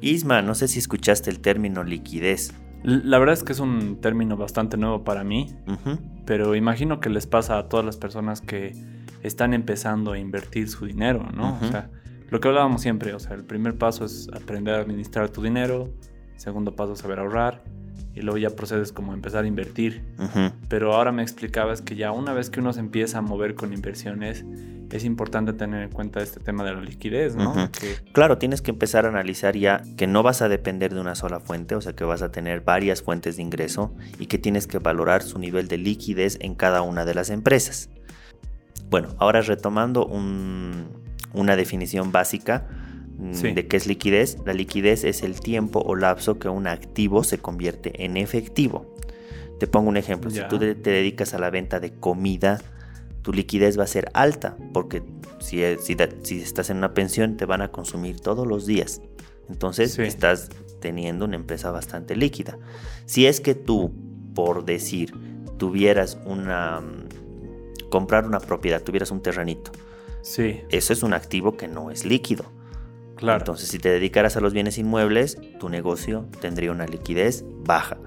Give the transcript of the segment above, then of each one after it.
Isma, no sé si escuchaste el término liquidez. La verdad es que es un término bastante nuevo para mí, pero imagino que les pasa a todas las personas que están empezando a invertir su dinero, ¿no? O sea, lo que hablábamos siempre, o sea, el primer paso es aprender a administrar tu dinero, segundo paso es saber ahorrar, y luego ya procedes como a empezar a invertir. Pero ahora me explicabas que ya una vez que uno se empieza a mover con inversiones, es importante tener en cuenta este tema de la liquidez, ¿no? Claro, tienes que empezar a analizar ya que no vas a depender de una sola fuente, o sea que vas a tener varias fuentes de ingreso y que tienes que valorar su nivel de liquidez en cada una de las empresas. Bueno, ahora retomando una definición básica, De qué es liquidez. La liquidez es el tiempo o lapso que un activo se convierte en efectivo. Te pongo un ejemplo. Si tú te, dedicas a la venta de comida, tu liquidez va a ser alta, porque si, si, estás en una pensión te van a consumir todos los días. Entonces estás teniendo una empresa bastante líquida. Si es que tú, por decir, tuvieras una... Mm, comprar una propiedad, tuvieras un terrenito. Sí. Eso es un activo que no es líquido. Entonces, si te dedicaras a los bienes inmuebles, tu negocio tendría una liquidez baja.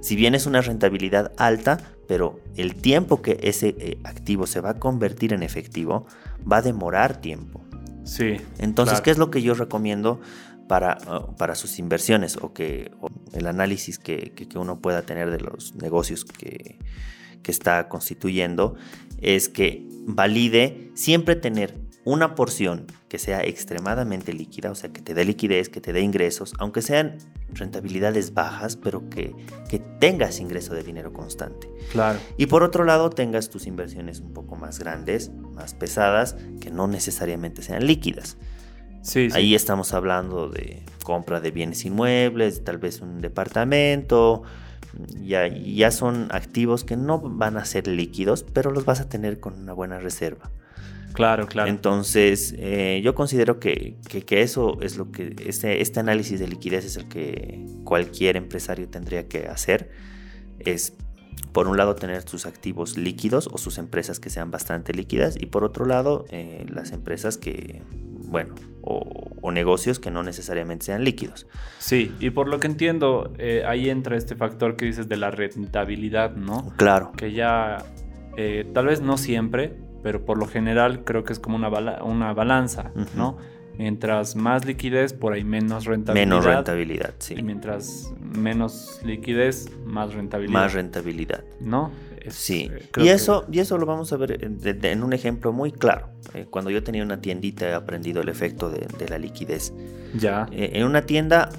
Si bien es una rentabilidad alta, pero el tiempo que ese eh, activo se va a convertir en efectivo va a demorar tiempo. Sí. Entonces, ¿qué es lo que yo recomiendo para, uh, para sus inversiones o que el análisis que, uno pueda tener de los negocios que, que está constituyendo? Es que valide siempre tener una porción que sea extremadamente líquida, o sea, que te dé liquidez, que te dé ingresos, aunque sean rentabilidades bajas, pero que, que tengas ingreso de dinero constante. Claro. Y por otro lado, tengas tus inversiones un poco más grandes, más pesadas, que no necesariamente sean líquidas. Sí, Ahí estamos hablando de compra de bienes inmuebles, tal vez un departamento, ya, ya son activos que no van a ser líquidos, pero los vas a tener con una buena reserva. Claro, claro. Entonces, eh, yo considero que, eso es lo que, este, este análisis de liquidez es el que cualquier empresario tendría que hacer. Es, por un lado, tener sus activos líquidos o sus empresas que sean bastante líquidas y por otro lado, eh, las empresas que, bueno, o, negocios que no necesariamente sean líquidos. Sí, y por lo que entiendo, eh, ahí entra este factor que dices de la rentabilidad, ¿no? Claro. Que ya, tal vez no siempre, pero por lo general creo que es como una, una balanza, ¿no? Mientras más liquidez, por ahí menos rentabilidad. Menos rentabilidad, sí. Y mientras menos liquidez, más rentabilidad. Más rentabilidad. ¿No? Sí. Eh, y eso, y eso lo vamos a ver en, un ejemplo muy claro. Eh, cuando yo tenía una tiendita he aprendido el efecto de, la liquidez. Ya. Eh, en una tienda,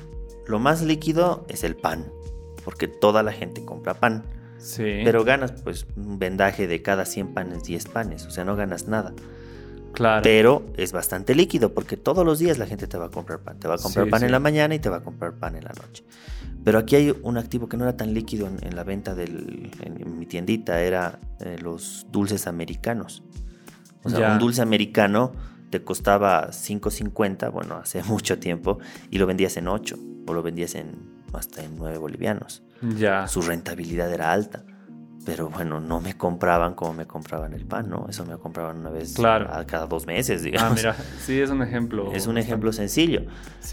lo más líquido es el pan, porque toda la gente compra pan. Pero ganas pues un vendaje de cada 100 panes, 10 panes, o sea, no ganas nada. Claro. Pero es bastante líquido porque todos los días la gente te va a comprar pan. Te va a comprar pan en la mañana y te va a comprar pan en la noche. Pero aquí hay un activo que no era tan líquido en, la venta del, en, mi tiendita, era eh, los dulces americanos. O sea, un dulce americano te costaba 5.50, bueno, hace mucho tiempo, y lo vendías en 8 o lo vendías en hasta en 9 bolivianos. Ya. Su rentabilidad era alta. Pero bueno, no me compraban como me compraban el pan, ¿no? Eso me compraban una vez cada dos meses, digamos. Ah, mira, sí, es un ejemplo. Es un ejemplo sencillo.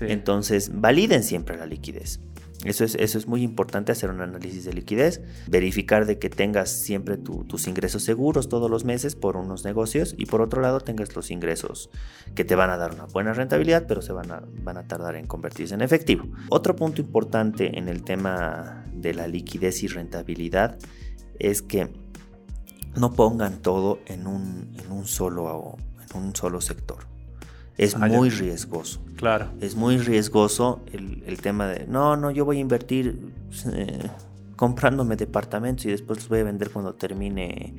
Entonces, validen siempre la liquidez. Eso es, eso es muy importante, hacer un análisis de liquidez, verificar de que tengas siempre tus ingresos seguros todos los meses por unos negocios y por otro lado tengas los ingresos que te van a dar una buena rentabilidad, pero se van a, van a tardar en convertirse en efectivo. Otro punto importante en el tema de la liquidez y rentabilidad es que no pongan todo en un, en un, solo, en un solo sector es ah, muy riesgoso. Claro. Es muy riesgoso el, tema de, no, no, yo voy a invertir eh, comprándome departamentos y después los voy a vender cuando termine,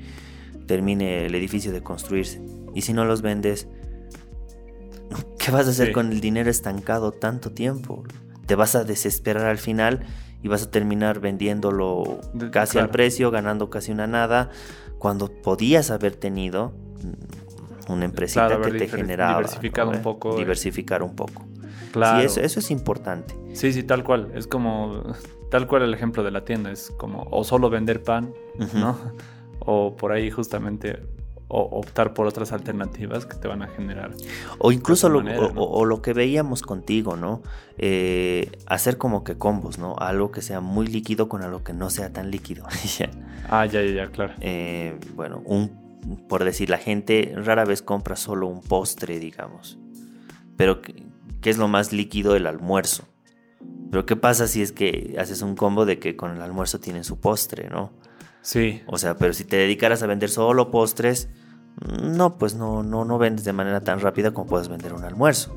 termine el edificio de construirse. Y si no los vendes, ¿qué vas a hacer con el dinero estancado tanto tiempo? Te vas a desesperar al final y vas a terminar vendiéndolo casi al precio, ganando casi una nada, cuando podías haber tenido una empresita que te generaba. Diversificar un poco. Diversificar un poco. Claro. Sí, eso, es importante. Sí, sí, tal cual. Es como, tal cual el ejemplo de la tienda. Es como, o solo vender pan, ¿no? O por ahí justamente o optar por otras alternativas que te van a generar. O incluso lo, o, lo que veíamos contigo, ¿no? Eh, hacer como que combos, ¿no? Algo que sea muy líquido con algo que no sea tan líquido. ah, ya, ya, ya, claro. Eh, bueno, un, por decir, la gente rara vez compra solo un postre, digamos. Pero, ¿qué, qué es lo más líquido? El almuerzo. Pero ¿qué pasa si es que haces un combo de que con el almuerzo tienen su postre, ¿no? Sí. O sea, pero si te dedicaras a vender solo postres, no, pues no, no, no vendes de manera tan rápida como puedes vender un almuerzo.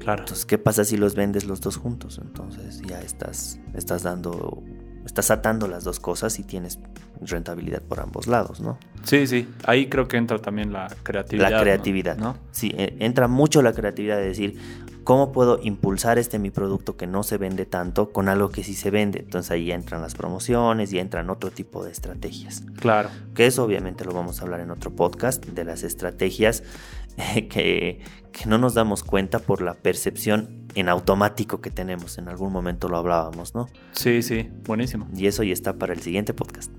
Claro. Entonces, ¿qué pasa si los vendes los dos juntos? Entonces ya estás, estás dando, estás atando las dos cosas y tienes rentabilidad por ambos lados, ¿no? Sí, sí. Ahí creo que entra también la creatividad. La creatividad, ¿no? Sí, e, entra mucho la creatividad de decir, ¿Cómo puedo impulsar este mi producto que no se vende tanto con algo que sí se vende? Entonces ahí entran las promociones y entran otro tipo de estrategias. Claro. Que eso obviamente lo vamos a hablar en otro podcast de las estrategias que, que no nos damos cuenta por la percepción en automático que tenemos. En algún momento lo hablábamos, ¿no? Sí, sí, buenísimo. Y eso ya está para el siguiente podcast.